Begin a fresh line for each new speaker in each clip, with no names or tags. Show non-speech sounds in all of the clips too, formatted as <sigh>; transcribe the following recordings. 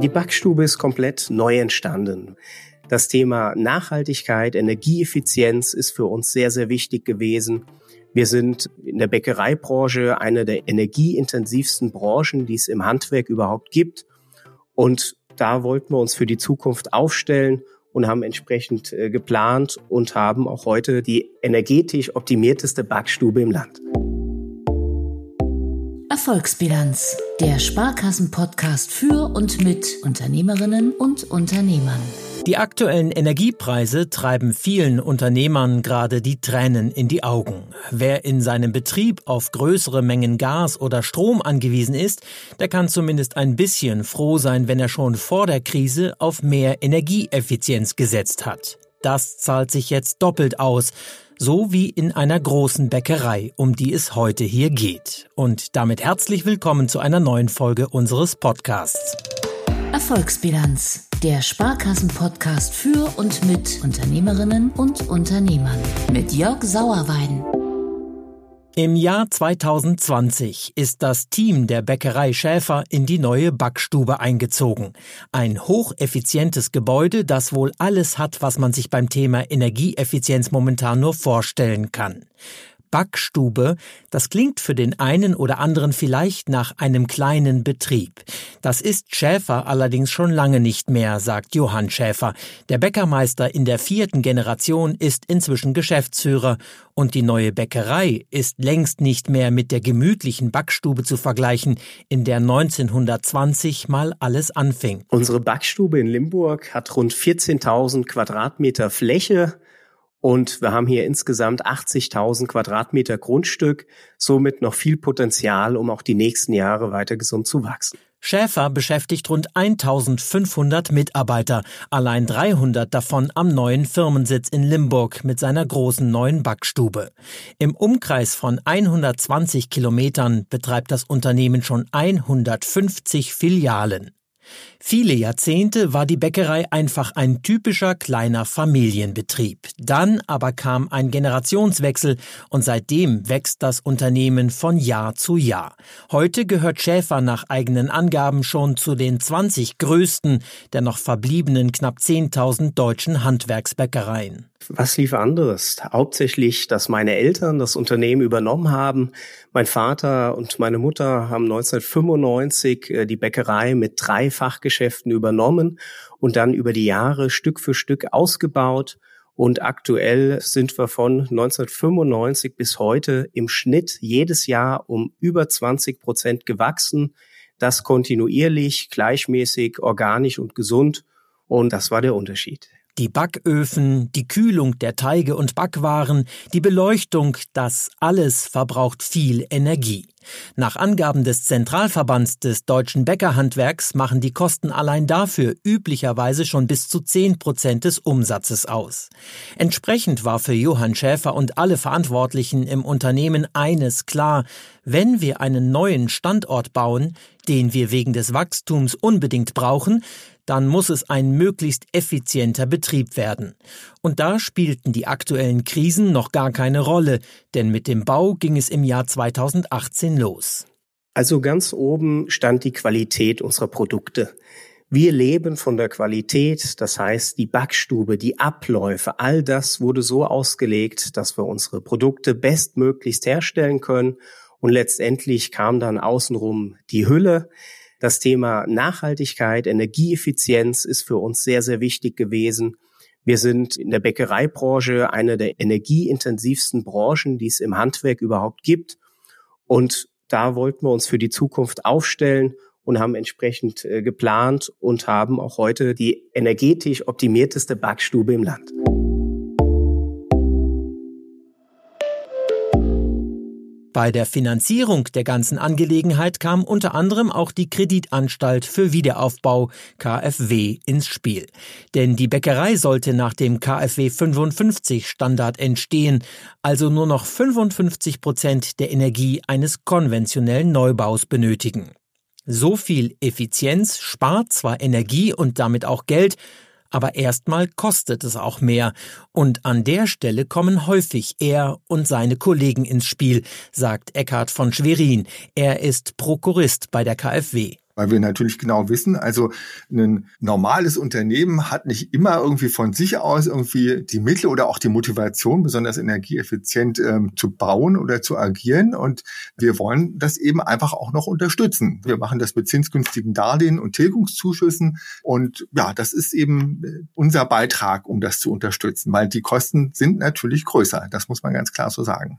Die Backstube ist komplett neu entstanden. Das Thema Nachhaltigkeit, Energieeffizienz ist für uns sehr, sehr wichtig gewesen. Wir sind in der Bäckereibranche eine der energieintensivsten Branchen, die es im Handwerk überhaupt gibt. Und da wollten wir uns für die Zukunft aufstellen und haben entsprechend äh, geplant und haben auch heute die energetisch optimierteste Backstube im Land.
Erfolgsbilanz, der Sparkassen-Podcast für und mit Unternehmerinnen und Unternehmern.
Die aktuellen Energiepreise treiben vielen Unternehmern gerade die Tränen in die Augen. Wer in seinem Betrieb auf größere Mengen Gas oder Strom angewiesen ist, der kann zumindest ein bisschen froh sein, wenn er schon vor der Krise auf mehr Energieeffizienz gesetzt hat. Das zahlt sich jetzt doppelt aus so wie in einer großen Bäckerei, um die es heute hier geht. Und damit herzlich willkommen zu einer neuen Folge unseres Podcasts.
Erfolgsbilanz, der Sparkassen-Podcast für und mit Unternehmerinnen und Unternehmern mit Jörg Sauerwein.
Im Jahr 2020 ist das Team der Bäckerei Schäfer in die neue Backstube eingezogen. Ein hocheffizientes Gebäude, das wohl alles hat, was man sich beim Thema Energieeffizienz momentan nur vorstellen kann. Backstube, das klingt für den einen oder anderen vielleicht nach einem kleinen Betrieb. Das ist Schäfer allerdings schon lange nicht mehr, sagt Johann Schäfer. Der Bäckermeister in der vierten Generation ist inzwischen Geschäftsführer und die neue Bäckerei ist längst nicht mehr mit der gemütlichen Backstube zu vergleichen, in der 1920 mal alles anfing.
Unsere Backstube in Limburg hat rund 14.000 Quadratmeter Fläche und wir haben hier insgesamt 80.000 Quadratmeter Grundstück, somit noch viel Potenzial, um auch die nächsten Jahre weiter gesund zu wachsen.
Schäfer beschäftigt rund 1500 Mitarbeiter, allein 300 davon am neuen Firmensitz in Limburg mit seiner großen neuen Backstube. Im Umkreis von 120 Kilometern betreibt das Unternehmen schon 150 Filialen. Viele Jahrzehnte war die Bäckerei einfach ein typischer kleiner Familienbetrieb. Dann aber kam ein Generationswechsel und seitdem wächst das Unternehmen von Jahr zu Jahr. Heute gehört Schäfer nach eigenen Angaben schon zu den 20 größten der noch verbliebenen knapp 10.000 deutschen Handwerksbäckereien.
Was lief anderes? Hauptsächlich, dass meine Eltern das Unternehmen übernommen haben. Mein Vater und meine Mutter haben 1995 äh, die Bäckerei mit drei Fachgeschäften übernommen und dann über die Jahre Stück für Stück ausgebaut. Und aktuell sind wir von 1995 bis heute im Schnitt jedes Jahr um über 20 Prozent gewachsen. Das kontinuierlich, gleichmäßig, organisch und gesund. Und das war der Unterschied.
Die Backöfen, die Kühlung der Teige und Backwaren, die Beleuchtung, das alles verbraucht viel Energie. Nach Angaben des Zentralverbands des deutschen Bäckerhandwerks machen die Kosten allein dafür üblicherweise schon bis zu 10 Prozent des Umsatzes aus. Entsprechend war für Johann Schäfer und alle Verantwortlichen im Unternehmen eines klar, wenn wir einen neuen Standort bauen, den wir wegen des Wachstums unbedingt brauchen, dann muss es ein möglichst effizienter Betrieb werden. Und da spielten die aktuellen Krisen noch gar keine Rolle, denn mit dem Bau ging es im Jahr 2018 los.
Also ganz oben stand die Qualität unserer Produkte. Wir leben von der Qualität, das heißt die Backstube, die Abläufe, all das wurde so ausgelegt, dass wir unsere Produkte bestmöglichst herstellen können. Und letztendlich kam dann außenrum die Hülle, das Thema Nachhaltigkeit, Energieeffizienz ist für uns sehr, sehr wichtig gewesen. Wir sind in der Bäckereibranche eine der energieintensivsten Branchen, die es im Handwerk überhaupt gibt. Und da wollten wir uns für die Zukunft aufstellen und haben entsprechend äh, geplant und haben auch heute die energetisch optimierteste Backstube im Land.
Bei der Finanzierung der ganzen Angelegenheit kam unter anderem auch die Kreditanstalt für Wiederaufbau KfW ins Spiel. Denn die Bäckerei sollte nach dem KfW 55 Standard entstehen, also nur noch 55 Prozent der Energie eines konventionellen Neubaus benötigen. So viel Effizienz spart zwar Energie und damit auch Geld, aber erstmal kostet es auch mehr. Und an der Stelle kommen häufig er und seine Kollegen ins Spiel, sagt Eckhard von Schwerin. Er ist Prokurist bei der KfW.
Weil wir natürlich genau wissen, also ein normales Unternehmen hat nicht immer irgendwie von sich aus irgendwie die Mittel oder auch die Motivation, besonders energieeffizient ähm, zu bauen oder zu agieren. Und wir wollen das eben einfach auch noch unterstützen. Wir machen das mit zinsgünstigen Darlehen und Tilgungszuschüssen. Und ja, das ist eben äh, unser Beitrag, um das zu unterstützen, weil die Kosten sind natürlich größer. Das muss man ganz klar so sagen.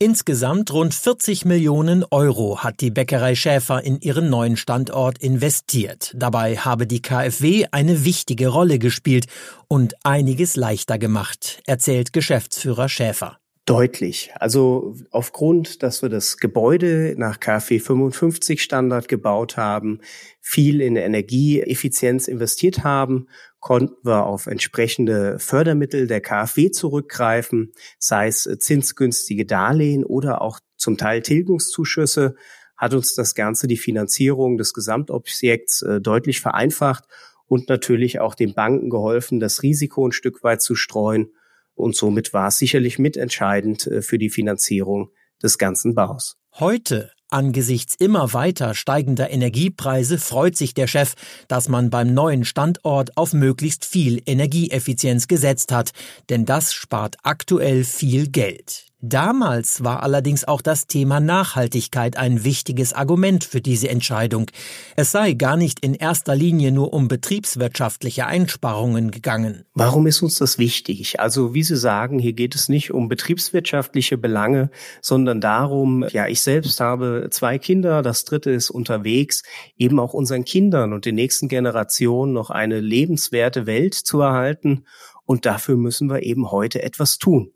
Insgesamt rund 40 Millionen Euro hat die Bäckerei Schäfer in ihren neuen Standort investiert. Dabei habe die KfW eine wichtige Rolle gespielt und einiges leichter gemacht, erzählt Geschäftsführer Schäfer
deutlich. Also aufgrund, dass wir das Gebäude nach KfW 55 Standard gebaut haben, viel in Energieeffizienz investiert haben, konnten wir auf entsprechende Fördermittel der KfW zurückgreifen, sei es zinsgünstige Darlehen oder auch zum Teil Tilgungszuschüsse, hat uns das Ganze die Finanzierung des Gesamtobjekts äh, deutlich vereinfacht und natürlich auch den Banken geholfen, das Risiko ein Stück weit zu streuen und somit war es sicherlich mitentscheidend äh, für die Finanzierung des ganzen Baus.
Heute Angesichts immer weiter steigender Energiepreise freut sich der Chef, dass man beim neuen Standort auf möglichst viel Energieeffizienz gesetzt hat, denn das spart aktuell viel Geld. Damals war allerdings auch das Thema Nachhaltigkeit ein wichtiges Argument für diese Entscheidung. Es sei gar nicht in erster Linie nur um betriebswirtschaftliche Einsparungen gegangen.
Warum ist uns das wichtig? Also wie Sie sagen, hier geht es nicht um betriebswirtschaftliche Belange, sondern darum, ja, ich selbst habe zwei Kinder, das dritte ist unterwegs, eben auch unseren Kindern und den nächsten Generationen noch eine lebenswerte Welt zu erhalten. Und dafür müssen wir eben heute etwas tun.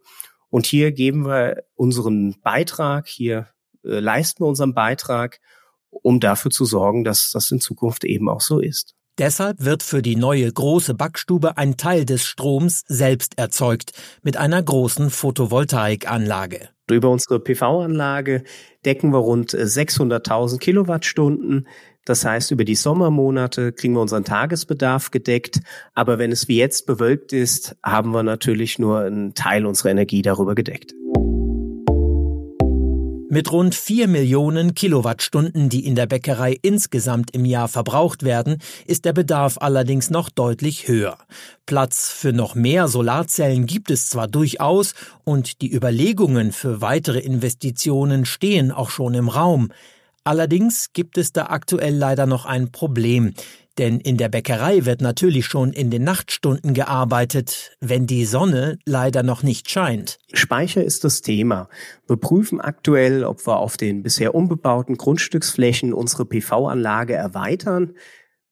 Und hier geben wir unseren Beitrag, hier äh, leisten wir unseren Beitrag, um dafür zu sorgen, dass das in Zukunft eben auch so ist.
Deshalb wird für die neue große Backstube ein Teil des Stroms selbst erzeugt mit einer großen Photovoltaikanlage.
Über unsere PV-Anlage decken wir rund 600.000 Kilowattstunden. Das heißt, über die Sommermonate kriegen wir unseren Tagesbedarf gedeckt. Aber wenn es wie jetzt bewölkt ist, haben wir natürlich nur einen Teil unserer Energie darüber gedeckt.
Mit rund vier Millionen Kilowattstunden, die in der Bäckerei insgesamt im Jahr verbraucht werden, ist der Bedarf allerdings noch deutlich höher. Platz für noch mehr Solarzellen gibt es zwar durchaus und die Überlegungen für weitere Investitionen stehen auch schon im Raum. Allerdings gibt es da aktuell leider noch ein Problem. Denn in der Bäckerei wird natürlich schon in den Nachtstunden gearbeitet, wenn die Sonne leider noch nicht scheint.
Speicher ist das Thema. Wir prüfen aktuell, ob wir auf den bisher unbebauten Grundstücksflächen unsere PV-Anlage erweitern.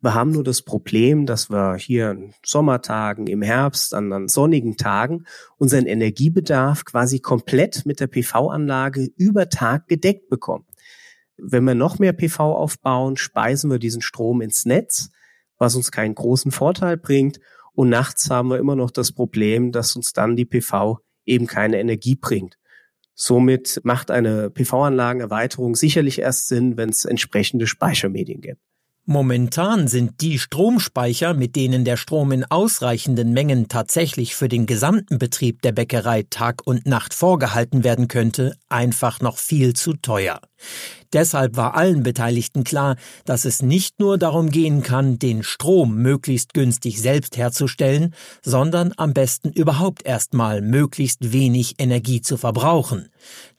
Wir haben nur das Problem, dass wir hier an Sommertagen, im Herbst, an, an sonnigen Tagen unseren Energiebedarf quasi komplett mit der PV-Anlage über Tag gedeckt bekommen. Wenn wir noch mehr PV aufbauen, speisen wir diesen Strom ins Netz, was uns keinen großen Vorteil bringt. Und nachts haben wir immer noch das Problem, dass uns dann die PV eben keine Energie bringt. Somit macht eine PV-Anlagenerweiterung sicherlich erst Sinn, wenn es entsprechende Speichermedien gibt.
Momentan sind die Stromspeicher, mit denen der Strom in ausreichenden Mengen tatsächlich für den gesamten Betrieb der Bäckerei Tag und Nacht vorgehalten werden könnte, einfach noch viel zu teuer. Deshalb war allen Beteiligten klar, dass es nicht nur darum gehen kann, den Strom möglichst günstig selbst herzustellen, sondern am besten überhaupt erstmal möglichst wenig Energie zu verbrauchen.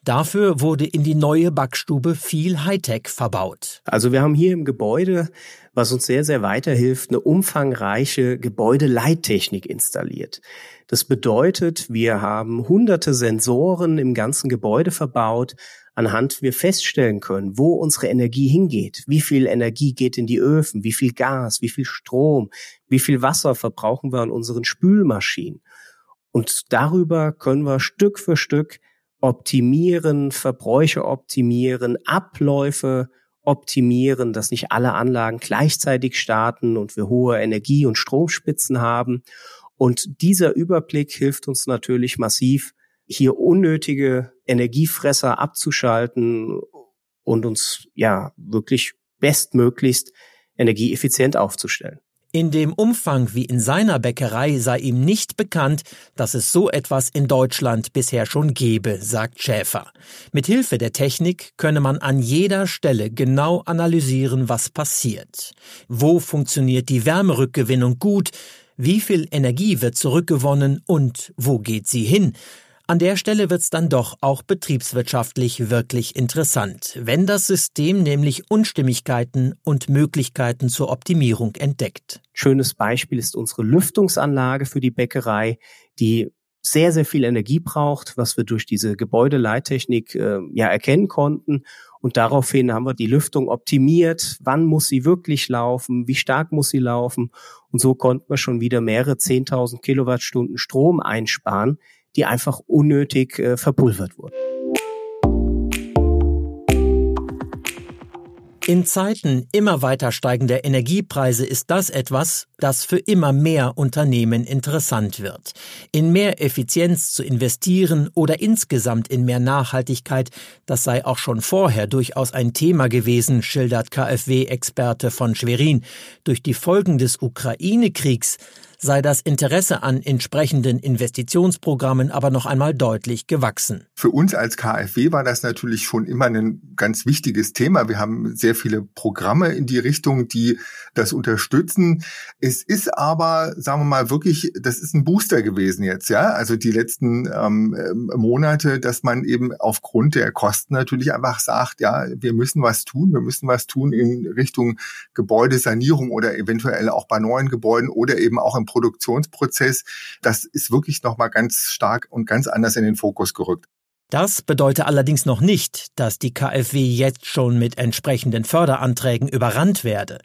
Dafür wurde in die neue Backstube viel Hightech verbaut.
Also wir haben hier im Gebäude, was uns sehr, sehr weiterhilft, eine umfangreiche Gebäudeleittechnik installiert. Das bedeutet, wir haben hunderte Sensoren im ganzen Gebäude verbaut, anhand wir feststellen können, wo unsere Energie hingeht, wie viel Energie geht in die Öfen, wie viel Gas, wie viel Strom, wie viel Wasser verbrauchen wir an unseren Spülmaschinen. Und darüber können wir Stück für Stück optimieren, Verbräuche optimieren, Abläufe optimieren, dass nicht alle Anlagen gleichzeitig starten und wir hohe Energie- und Stromspitzen haben. Und dieser Überblick hilft uns natürlich massiv, hier unnötige Energiefresser abzuschalten und uns ja wirklich bestmöglichst energieeffizient aufzustellen.
In dem Umfang wie in seiner Bäckerei sei ihm nicht bekannt, dass es so etwas in Deutschland bisher schon gebe, sagt Schäfer. Mit Hilfe der Technik könne man an jeder Stelle genau analysieren, was passiert. Wo funktioniert die Wärmerückgewinnung gut? Wie viel Energie wird zurückgewonnen und wo geht sie hin? An der Stelle wird's dann doch auch betriebswirtschaftlich wirklich interessant, wenn das System nämlich Unstimmigkeiten und Möglichkeiten zur Optimierung entdeckt.
Schönes Beispiel ist unsere Lüftungsanlage für die Bäckerei, die sehr, sehr viel Energie braucht, was wir durch diese Gebäudeleittechnik äh, ja erkennen konnten. Und daraufhin haben wir die Lüftung optimiert. Wann muss sie wirklich laufen? Wie stark muss sie laufen? Und so konnten wir schon wieder mehrere 10.000 Kilowattstunden Strom einsparen, die einfach unnötig äh, verpulvert wurden.
In Zeiten immer weiter steigender Energiepreise ist das etwas, das für immer mehr Unternehmen interessant wird. In mehr Effizienz zu investieren oder insgesamt in mehr Nachhaltigkeit, das sei auch schon vorher durchaus ein Thema gewesen, schildert KfW-Experte von Schwerin. Durch die Folgen des Ukraine-Kriegs sei das Interesse an entsprechenden Investitionsprogrammen aber noch einmal deutlich gewachsen.
Für uns als KfW war das natürlich schon immer ein ganz wichtiges Thema. Wir haben sehr viele Programme in die Richtung, die das unterstützen. Es ist aber, sagen wir mal, wirklich, das ist ein Booster gewesen jetzt, ja. Also die letzten ähm, Monate, dass man eben aufgrund der Kosten natürlich einfach sagt, ja, wir müssen was tun, wir müssen was tun in Richtung Gebäudesanierung oder eventuell auch bei neuen Gebäuden oder eben auch im Produktionsprozess, das ist wirklich nochmal ganz stark und ganz anders in den Fokus gerückt.
Das bedeutet allerdings noch nicht, dass die KfW jetzt schon mit entsprechenden Förderanträgen überrannt werde.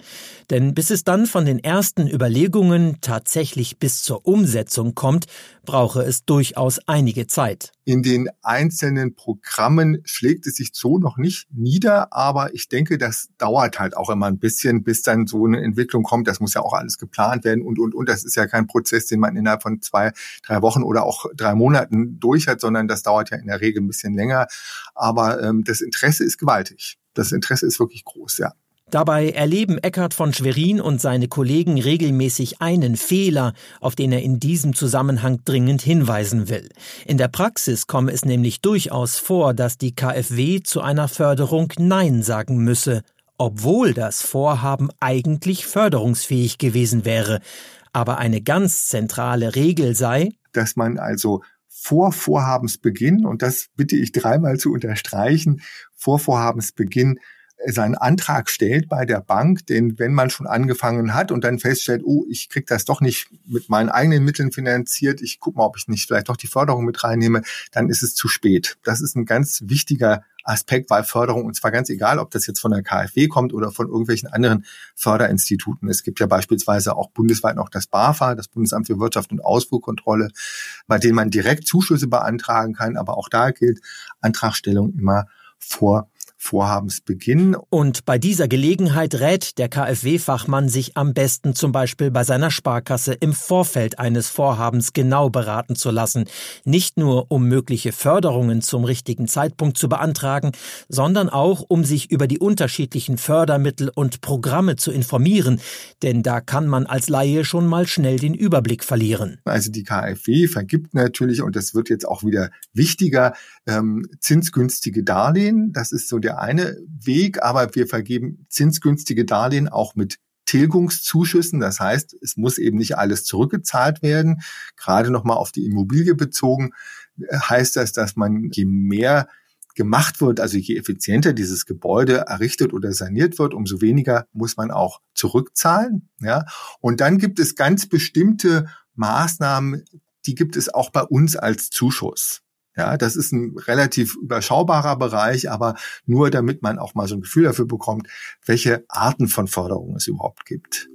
Denn bis es dann von den ersten Überlegungen tatsächlich bis zur Umsetzung kommt, brauche es durchaus einige Zeit.
In den einzelnen Programmen schlägt es sich so noch nicht nieder, aber ich denke, das dauert halt auch immer ein bisschen, bis dann so eine Entwicklung kommt. Das muss ja auch alles geplant werden und, und, und. Das ist ja kein Prozess, den man innerhalb von zwei, drei Wochen oder auch drei Monaten durch hat, sondern das dauert ja in der Regel ein bisschen länger. Aber ähm, das Interesse ist gewaltig. Das Interesse ist wirklich groß, ja.
Dabei erleben Eckhard von Schwerin und seine Kollegen regelmäßig einen Fehler, auf den er in diesem Zusammenhang dringend hinweisen will. In der Praxis komme es nämlich durchaus vor, dass die KfW zu einer Förderung Nein sagen müsse, obwohl das Vorhaben eigentlich förderungsfähig gewesen wäre. Aber eine ganz zentrale Regel sei,
dass man also vor Vorhabensbeginn, und das bitte ich dreimal zu unterstreichen, vor Vorhabensbeginn seinen Antrag stellt bei der Bank, denn wenn man schon angefangen hat und dann feststellt, oh, ich krieg das doch nicht mit meinen eigenen Mitteln finanziert, ich gucke mal, ob ich nicht vielleicht doch die Förderung mit reinnehme, dann ist es zu spät. Das ist ein ganz wichtiger Aspekt bei Förderung und zwar ganz egal, ob das jetzt von der KfW kommt oder von irgendwelchen anderen Förderinstituten. Es gibt ja beispielsweise auch bundesweit noch das BAFA, das Bundesamt für Wirtschaft und Ausfuhrkontrolle, bei dem man direkt Zuschüsse beantragen kann, aber auch da gilt Antragstellung immer vor Vorhabensbeginn.
Und bei dieser Gelegenheit rät der KfW-Fachmann sich am besten zum Beispiel bei seiner Sparkasse im Vorfeld eines Vorhabens genau beraten zu lassen. Nicht nur, um mögliche Förderungen zum richtigen Zeitpunkt zu beantragen, sondern auch, um sich über die unterschiedlichen Fördermittel und Programme zu informieren. Denn da kann man als Laie schon mal schnell den Überblick verlieren.
Also die KfW vergibt natürlich, und das wird jetzt auch wieder wichtiger, ähm, zinsgünstige Darlehen. Das ist so der der eine Weg, aber wir vergeben zinsgünstige Darlehen auch mit Tilgungszuschüssen. Das heißt, es muss eben nicht alles zurückgezahlt werden. Gerade nochmal auf die Immobilie bezogen heißt das, dass man je mehr gemacht wird, also je effizienter dieses Gebäude errichtet oder saniert wird, umso weniger muss man auch zurückzahlen. Ja, und dann gibt es ganz bestimmte Maßnahmen, die gibt es auch bei uns als Zuschuss. Ja, das ist ein relativ überschaubarer Bereich, aber nur damit man auch mal so ein Gefühl dafür bekommt, welche Arten von Förderung es überhaupt gibt.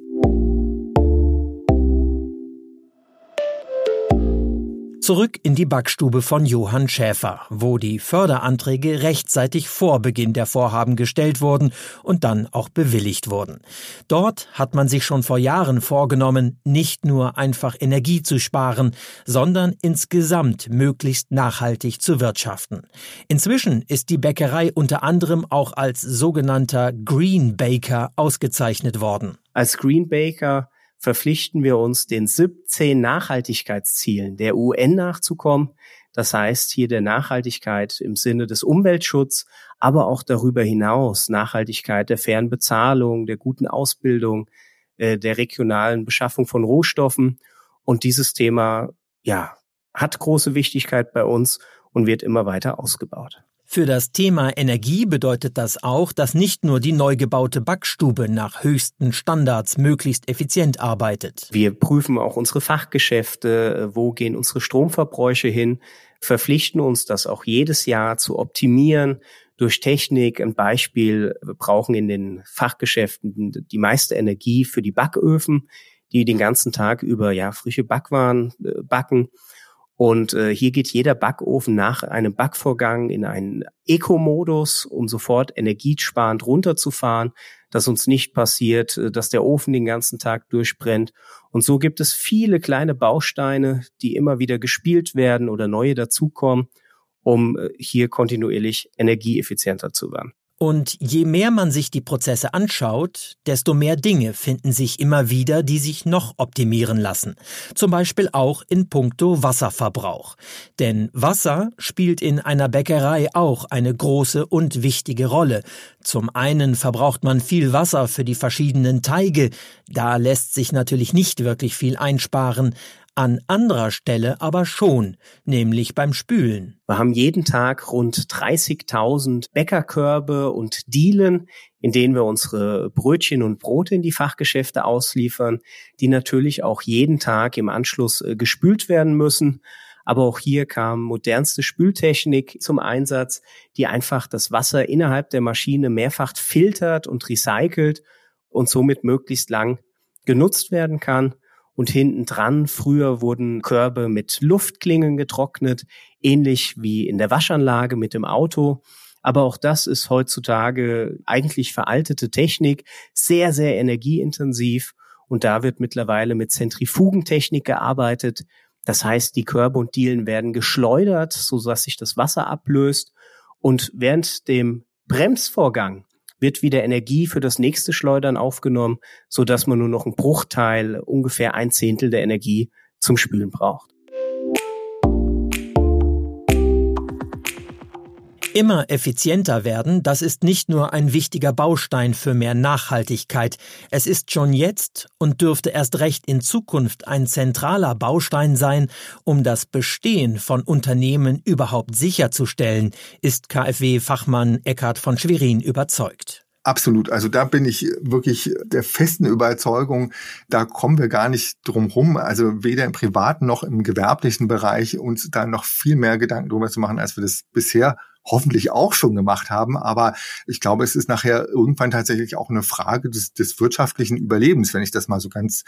Zurück in die Backstube von Johann Schäfer, wo die Förderanträge rechtzeitig vor Beginn der Vorhaben gestellt wurden und dann auch bewilligt wurden. Dort hat man sich schon vor Jahren vorgenommen, nicht nur einfach Energie zu sparen, sondern insgesamt möglichst nachhaltig zu wirtschaften. Inzwischen ist die Bäckerei unter anderem auch als sogenannter Green Baker ausgezeichnet worden.
Als Green Baker verpflichten wir uns, den 17 Nachhaltigkeitszielen der UN nachzukommen. Das heißt hier der Nachhaltigkeit im Sinne des Umweltschutzes, aber auch darüber hinaus Nachhaltigkeit der fairen Bezahlung, der guten Ausbildung, äh, der regionalen Beschaffung von Rohstoffen. Und dieses Thema, ja, hat große Wichtigkeit bei uns und wird immer weiter ausgebaut.
Für das Thema Energie bedeutet das auch, dass nicht nur die neu gebaute Backstube nach höchsten Standards möglichst effizient arbeitet.
Wir prüfen auch unsere Fachgeschäfte, wo gehen unsere Stromverbräuche hin, verpflichten uns das auch jedes Jahr zu optimieren durch Technik. Ein Beispiel, wir brauchen in den Fachgeschäften die meiste Energie für die Backöfen, die den ganzen Tag über ja frische Backwaren äh, backen. Und äh, hier geht jeder Backofen nach einem Backvorgang in einen Eco-Modus, um sofort energiesparend runterzufahren, dass uns nicht passiert, äh, dass der Ofen den ganzen Tag durchbrennt. Und so gibt es viele kleine Bausteine, die immer wieder gespielt werden oder neue dazukommen, um äh, hier kontinuierlich energieeffizienter zu werden.
Und je mehr man sich die Prozesse anschaut, desto mehr Dinge finden sich immer wieder, die sich noch optimieren lassen. Zum Beispiel auch in puncto Wasserverbrauch. Denn Wasser spielt in einer Bäckerei auch eine große und wichtige Rolle. Zum einen verbraucht man viel Wasser für die verschiedenen Teige. Da lässt sich natürlich nicht wirklich viel einsparen an anderer Stelle aber schon, nämlich beim Spülen.
Wir haben jeden Tag rund 30.000 Bäckerkörbe und Dielen, in denen wir unsere Brötchen und Brote in die Fachgeschäfte ausliefern, die natürlich auch jeden Tag im Anschluss äh, gespült werden müssen. Aber auch hier kam modernste Spültechnik zum Einsatz, die einfach das Wasser innerhalb der Maschine mehrfach filtert und recycelt und somit möglichst lang genutzt werden kann und hinten dran früher wurden Körbe mit Luftklingen getrocknet, ähnlich wie in der Waschanlage mit dem Auto. Aber auch das ist heutzutage eigentlich veraltete Technik, sehr, sehr energieintensiv. Und da wird mittlerweile mit Zentrifugentechnik gearbeitet. Das heißt, die Körbe und Dielen werden geschleudert, so dass sich das Wasser ablöst. Und während dem Bremsvorgang wird wieder Energie für das nächste Schleudern aufgenommen, so dass man nur noch einen Bruchteil, ungefähr ein Zehntel der Energie zum Spülen braucht.
Immer effizienter werden, das ist nicht nur ein wichtiger Baustein für mehr Nachhaltigkeit, es ist schon jetzt und dürfte erst recht in Zukunft ein zentraler Baustein sein, um das Bestehen von Unternehmen überhaupt sicherzustellen, ist KfW-Fachmann Eckhard von Schwerin überzeugt.
Absolut. Also da bin ich wirklich der festen Überzeugung, da kommen wir gar nicht drum rum. Also weder im privaten noch im gewerblichen Bereich uns da noch viel mehr Gedanken drüber zu machen, als wir das bisher hoffentlich auch schon gemacht haben. Aber ich glaube, es ist nachher irgendwann tatsächlich auch eine Frage des, des wirtschaftlichen Überlebens, wenn ich das mal so ganz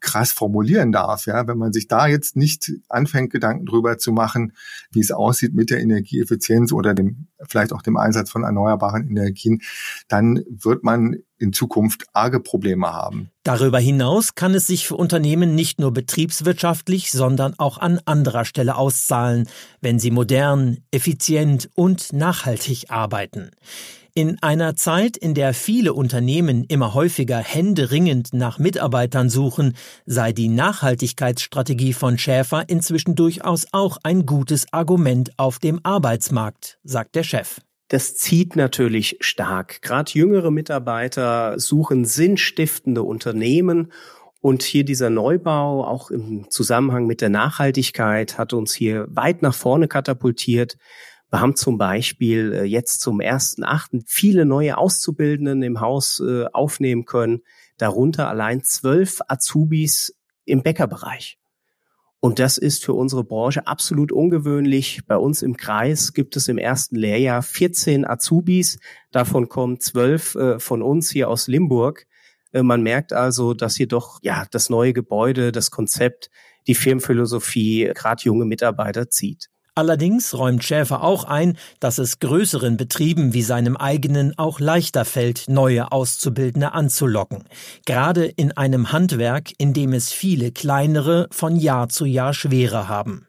krass formulieren darf. Ja, wenn man sich da jetzt nicht anfängt, Gedanken drüber zu machen, wie es aussieht mit der Energieeffizienz oder dem, vielleicht auch dem Einsatz von erneuerbaren Energien, dann wird man in Zukunft arge Probleme haben.
Darüber hinaus kann es sich für Unternehmen nicht nur betriebswirtschaftlich, sondern auch an anderer Stelle auszahlen, wenn sie modern, effizient und nachhaltig arbeiten. In einer Zeit, in der viele Unternehmen immer häufiger händeringend nach Mitarbeitern suchen, sei die Nachhaltigkeitsstrategie von Schäfer inzwischen durchaus auch ein gutes Argument auf dem Arbeitsmarkt, sagt der Chef
das zieht natürlich stark. Gerade jüngere Mitarbeiter suchen sinnstiftende Unternehmen und hier dieser Neubau, auch im Zusammenhang mit der Nachhaltigkeit, hat uns hier weit nach vorne katapultiert. Wir haben zum Beispiel äh, jetzt zum ersten Achten viele neue Auszubildenden im Haus äh, aufnehmen können, darunter allein zwölf Azubis im Bäckerbereich. Und das ist für unsere Branche absolut ungewöhnlich. Bei uns im Kreis gibt es im ersten Lehrjahr 14 Azubis. Davon kommen zwölf äh, von uns hier aus Limburg. Äh, man merkt also, dass hier doch ja das neue Gebäude, das Konzept, die Firmenphilosophie gerade junge Mitarbeiter zieht.
Allerdings räumt Schäfer auch ein, dass es größeren Betrieben wie seinem eigenen auch leichter fällt, neue Auszubildende anzulocken. Gerade in einem Handwerk, in dem es viele kleinere von Jahr zu Jahr schwerer haben.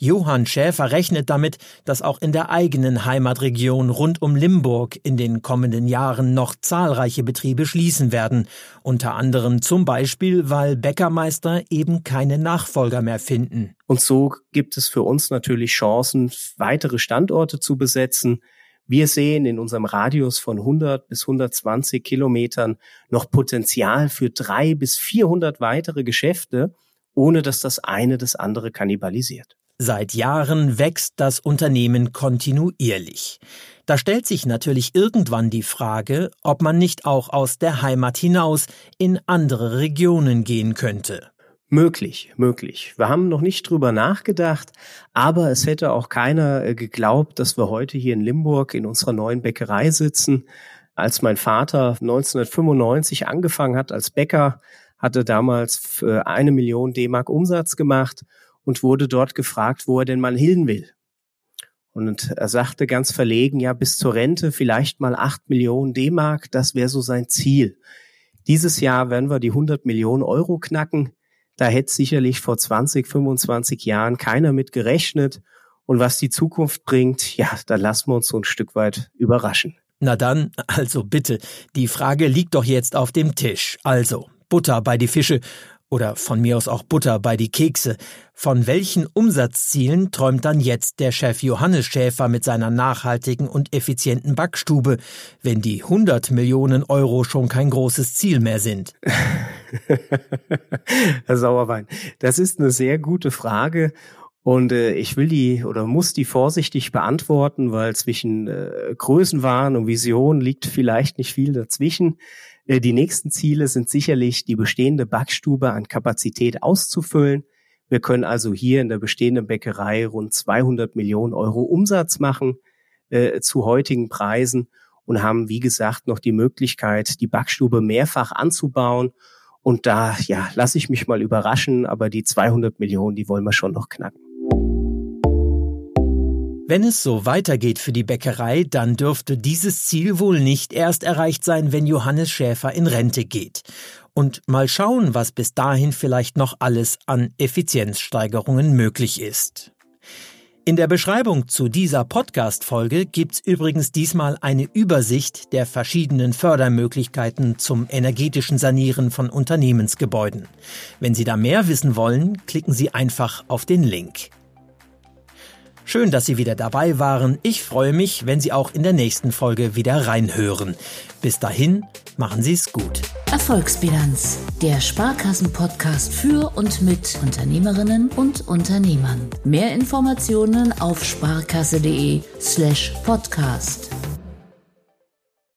Johann Schäfer rechnet damit, dass auch in der eigenen Heimatregion rund um Limburg in den kommenden Jahren noch zahlreiche Betriebe schließen werden, unter anderem zum Beispiel, weil Bäckermeister eben keine Nachfolger mehr finden.
Und so gibt es für uns natürlich Chancen, weitere Standorte zu besetzen. Wir sehen in unserem Radius von 100 bis 120 Kilometern noch Potenzial für drei bis 400 weitere Geschäfte, ohne dass das eine das andere kannibalisiert.
Seit Jahren wächst das Unternehmen kontinuierlich. Da stellt sich natürlich irgendwann die Frage, ob man nicht auch aus der Heimat hinaus in andere Regionen gehen könnte.
Möglich, möglich. Wir haben noch nicht drüber nachgedacht, aber es hätte auch keiner äh, geglaubt, dass wir heute hier in Limburg in unserer neuen Bäckerei sitzen. Als mein Vater 1995 angefangen hat als Bäcker, hatte damals eine Million D-Mark Umsatz gemacht und wurde dort gefragt, wo er denn mal hin will. Und er sagte ganz verlegen, ja, bis zur Rente vielleicht mal acht Millionen D-Mark, das wäre so sein Ziel. Dieses Jahr werden wir die 100 Millionen Euro knacken. Da hätte sicherlich vor 20, 25 Jahren keiner mit gerechnet. Und was die Zukunft bringt, ja, da lassen wir uns so ein Stück weit überraschen.
Na dann, also bitte, die Frage liegt doch jetzt auf dem Tisch. Also, Butter bei die Fische oder von mir aus auch Butter bei die Kekse. Von welchen Umsatzzielen träumt dann jetzt der Chef Johannes Schäfer mit seiner nachhaltigen und effizienten Backstube, wenn die 100 Millionen Euro schon kein großes Ziel mehr sind? <laughs>
Herr Sauerwein, das ist eine sehr gute Frage. Und äh, ich will die oder muss die vorsichtig beantworten, weil zwischen äh, Größenwahn und Vision liegt vielleicht nicht viel dazwischen. Äh, die nächsten Ziele sind sicherlich, die bestehende Backstube an Kapazität auszufüllen. Wir können also hier in der bestehenden Bäckerei rund 200 Millionen Euro Umsatz machen äh, zu heutigen Preisen und haben, wie gesagt, noch die Möglichkeit, die Backstube mehrfach anzubauen. Und da, ja, lasse ich mich mal überraschen, aber die 200 Millionen, die wollen wir schon noch knacken.
Wenn es so weitergeht für die Bäckerei, dann dürfte dieses Ziel wohl nicht erst erreicht sein, wenn Johannes Schäfer in Rente geht. Und mal schauen, was bis dahin vielleicht noch alles an Effizienzsteigerungen möglich ist. In der Beschreibung zu dieser Podcast-Folge gibt's übrigens diesmal eine Übersicht der verschiedenen Fördermöglichkeiten zum energetischen Sanieren von Unternehmensgebäuden. Wenn Sie da mehr wissen wollen, klicken Sie einfach auf den Link. Schön, dass Sie wieder dabei waren. Ich freue mich, wenn Sie auch in der nächsten Folge wieder reinhören. Bis dahin, machen Sie es gut.
Erfolgsbilanz, der Sparkassen-Podcast für und mit Unternehmerinnen und Unternehmern. Mehr Informationen auf sparkasse.de slash podcast.